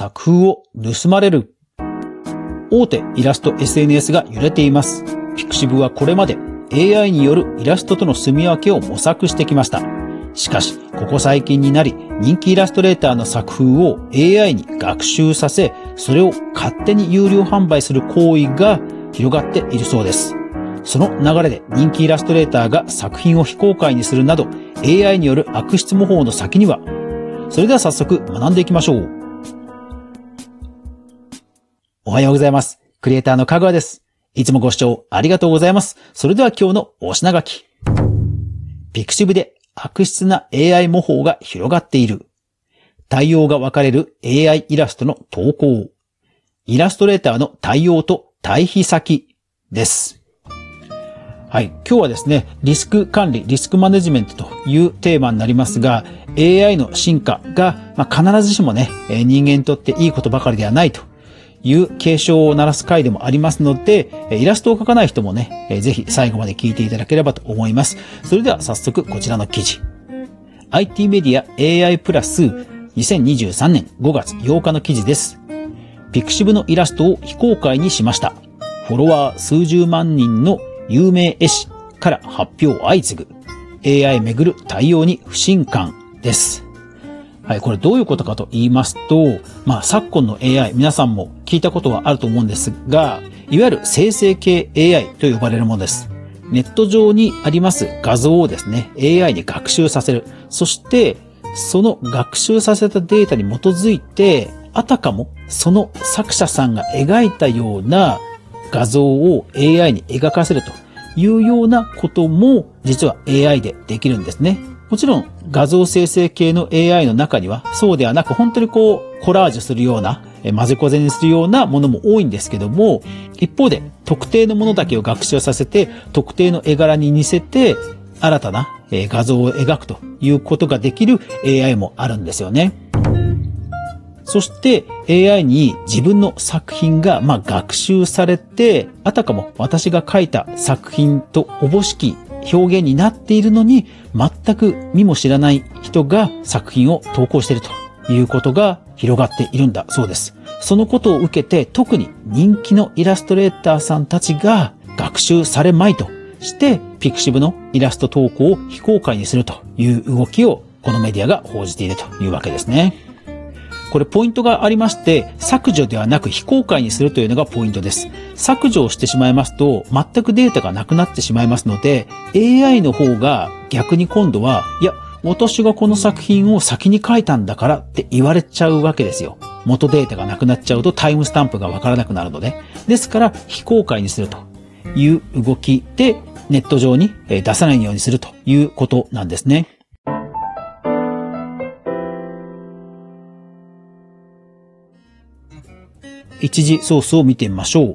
作風を盗まれる。大手イラスト SNS が揺れています。ピクシブはこれまで AI によるイラストとの住み分けを模索してきました。しかし、ここ最近になり、人気イラストレーターの作風を AI に学習させ、それを勝手に有料販売する行為が広がっているそうです。その流れで人気イラストレーターが作品を非公開にするなど、AI による悪質模倣の先には、それでは早速学んでいきましょう。おはようございます。クリエイターのかぐわです。いつもご視聴ありがとうございます。それでは今日のお品書き。ピクシブで悪質な AI 模倣が広がっている。対応が分かれる AI イラストの投稿。イラストレーターの対応と対比先です。はい。今日はですね、リスク管理、リスクマネジメントというテーマになりますが、AI の進化が、まあ、必ずしもね、人間にとっていいことばかりではないという警鐘を鳴らす回でもありますので、イラストを描かない人もね、ぜひ最後まで聞いていただければと思います。それでは早速こちらの記事。IT メディア AI プラス2023年5月8日の記事です。ピクシブのイラストを非公開にしました。フォロワー数十万人の有名絵師から発表相次ぐ。AI めぐる対応に不信感です。はい、これどういうことかと言いますと、まあ昨今の AI、皆さんも聞いたことはあると思うんですが、いわゆる生成系 AI と呼ばれるものです。ネット上にあります画像をですね、AI に学習させる。そして、その学習させたデータに基づいて、あたかもその作者さんが描いたような画像を AI に描かせるというようなことも実は AI でできるんですね。もちろん画像生成系の AI の中にはそうではなく本当にこうコラージュするような混ぜこぜにするようなものも多いんですけども一方で特定のものだけを学習させて特定の絵柄に似せて新たな画像を描くということができる AI もあるんですよね。そして AI に自分の作品がま学習されて、あたかも私が書いた作品とおぼしき表現になっているのに、全く見も知らない人が作品を投稿しているということが広がっているんだそうです。そのことを受けて特に人気のイラストレーターさんたちが学習されまいとして、ピクシブのイラスト投稿を非公開にするという動きをこのメディアが報じているというわけですね。これポイントがありまして、削除ではなく非公開にするというのがポイントです。削除をしてしまいますと、全くデータがなくなってしまいますので、AI の方が逆に今度は、いや、私がこの作品を先に書いたんだからって言われちゃうわけですよ。元データがなくなっちゃうとタイムスタンプがわからなくなるので。ですから、非公開にするという動きで、ネット上に出さないようにするということなんですね。一次ソースを見てみましょう。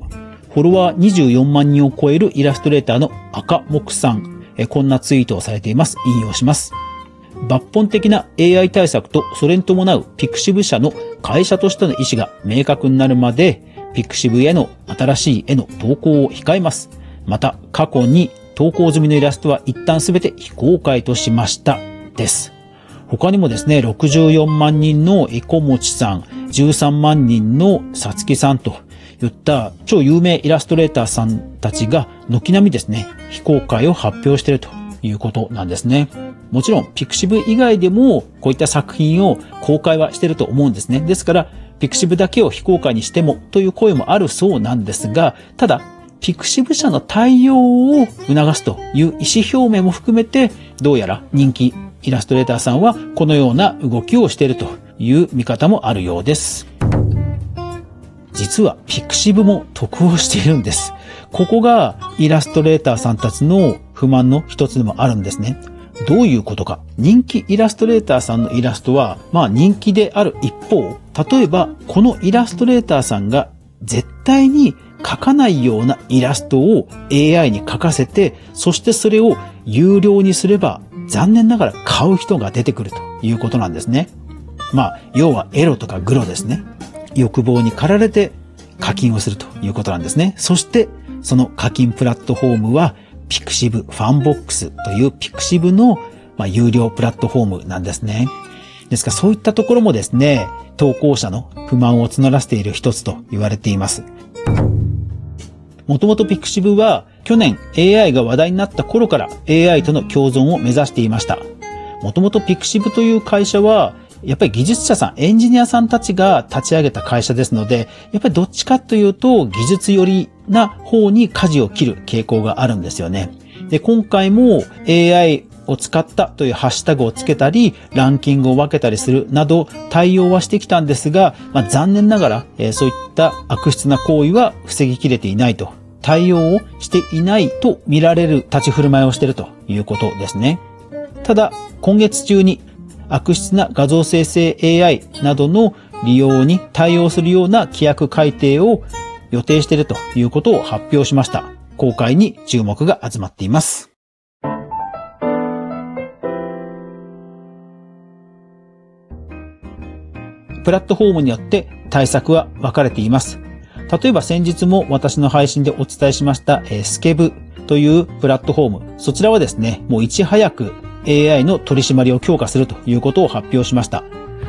フォロワー24万人を超えるイラストレーターの赤木さん。こんなツイートをされています。引用します。抜本的な AI 対策とそれに伴うピクシブ社の会社としての意思が明確になるまで、ピクシブへの新しい絵の投稿を控えます。また、過去に投稿済みのイラストは一旦すべて非公開としました。です。他にもですね、64万人のエコモチさん、13万人のさつきさんといった超有名イラストレーターさんたちが軒並みですね、非公開を発表しているということなんですね。もちろん、ピクシブ以外でもこういった作品を公開はしてると思うんですね。ですから、ピクシブだけを非公開にしてもという声もあるそうなんですが、ただ、ピクシブ社の対応を促すという意思表明も含めて、どうやら人気イラストレーターさんはこのような動きをしているという見方もあるようです。実はピクシブも得をしているんです。ここがイラストレーターさんたちの不満の一つでもあるんですね。どういうことか。人気イラストレーターさんのイラストは、まあ人気である一方、例えばこのイラストレーターさんが絶対に描かないようなイラストを AI に描かせて、そしてそれを有料にすれば残念ながら買う人が出てくるということなんですね。まあ、要はエロとかグロですね。欲望に駆られて課金をするということなんですね。そして、その課金プラットフォームは、ピクシブファンボックスというピクシブの、まあ、有料プラットフォームなんですね。ですからそういったところもですね、投稿者の不満を募らせている一つと言われています。もともとピクシブは去年 AI が話題になった頃から AI との共存を目指していました。もともとピクシブという会社はやっぱり技術者さん、エンジニアさんたちが立ち上げた会社ですので、やっぱりどっちかというと技術寄りな方に舵を切る傾向があるんですよね。で、今回も AI を使ったというハッシュタグをつけたり、ランキングを分けたりするなど対応はしてきたんですが、まあ、残念ながら、えー、そういった悪質な行為は防ぎきれていないと、対応をしていないと見られる立ち振る舞いをしているということですね。ただ、今月中に悪質な画像生成 AI などの利用に対応するような規約改定を予定しているということを発表しました。公開に注目が集まっています。プラットフォームによって対策は分かれています。例えば先日も私の配信でお伝えしました、えスケブというプラットフォーム。そちらはですね、もういち早く AI の取り締まりを強化するということを発表しました。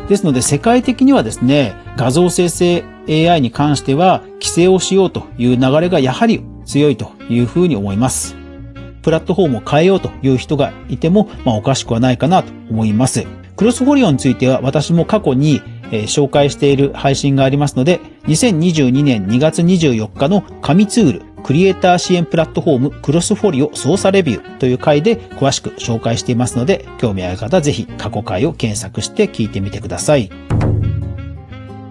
ですので世界的にはですね、画像生成 AI に関しては規制をしようという流れがやはり強いというふうに思います。プラットフォームを変えようという人がいても、まあおかしくはないかなと思います。クロスフォリオについては私も過去にえー、紹介している配信がありますので、2022年2月24日の紙ツール、クリエイター支援プラットフォームクロスフォリオ操作レビューという回で詳しく紹介していますので、興味ある方ぜひ過去回を検索して聞いてみてください。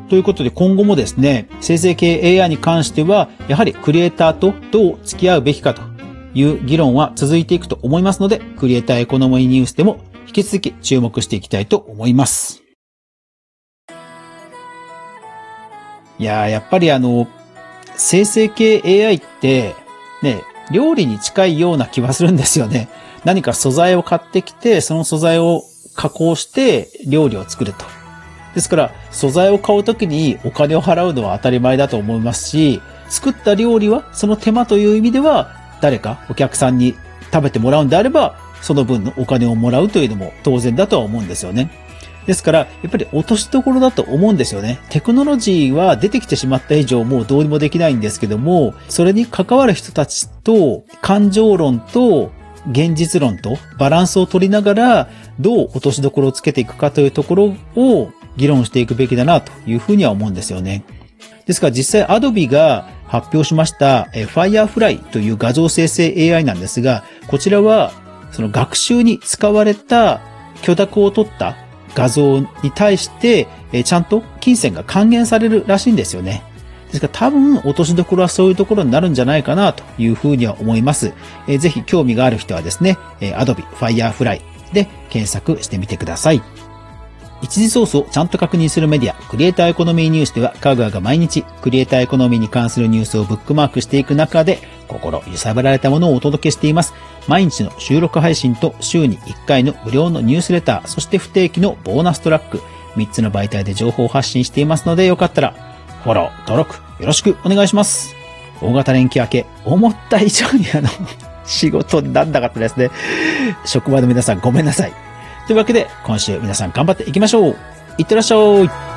ということで今後もですね、生成系 AI に関しては、やはりクリエイターとどう付き合うべきかという議論は続いていくと思いますので、クリエイターエコノミーニュースでも引き続き注目していきたいと思います。いやー、やっぱりあの、生成系 AI って、ね、料理に近いような気はするんですよね。何か素材を買ってきて、その素材を加工して料理を作ると。ですから、素材を買うときにお金を払うのは当たり前だと思いますし、作った料理はその手間という意味では、誰かお客さんに食べてもらうんであれば、その分のお金をもらうというのも当然だとは思うんですよね。ですから、やっぱり落としどころだと思うんですよね。テクノロジーは出てきてしまった以上もうどうにもできないんですけども、それに関わる人たちと感情論と現実論とバランスを取りながら、どう落としどころをつけていくかというところを議論していくべきだなというふうには思うんですよね。ですから実際 Adobe が発表しました Firefly という画像生成 AI なんですが、こちらはその学習に使われた許諾を取った画像に対して、えちゃんと金銭が還元されるらしいんですよね。ですから多分落としどころはそういうところになるんじゃないかなというふうには思います。えぜひ興味がある人はですね、え Adobe Firefly で検索してみてください。一時ソースをちゃんと確認するメディア、クリエイターエコノミーニュースでは、カグアが毎日、クリエイターエコノミーに関するニュースをブックマークしていく中で、心揺さぶられたものをお届けしています。毎日の収録配信と週に1回の無料のニュースレター、そして不定期のボーナストラック、3つの媒体で情報を発信していますので、よかったら、フォロー、登録、よろしくお願いします。大型連休明け、思った以上にあの、仕事なんなかったですね。職場の皆さんごめんなさい。というわけで、今週皆さん頑張っていきましょう。いってらっしゃい。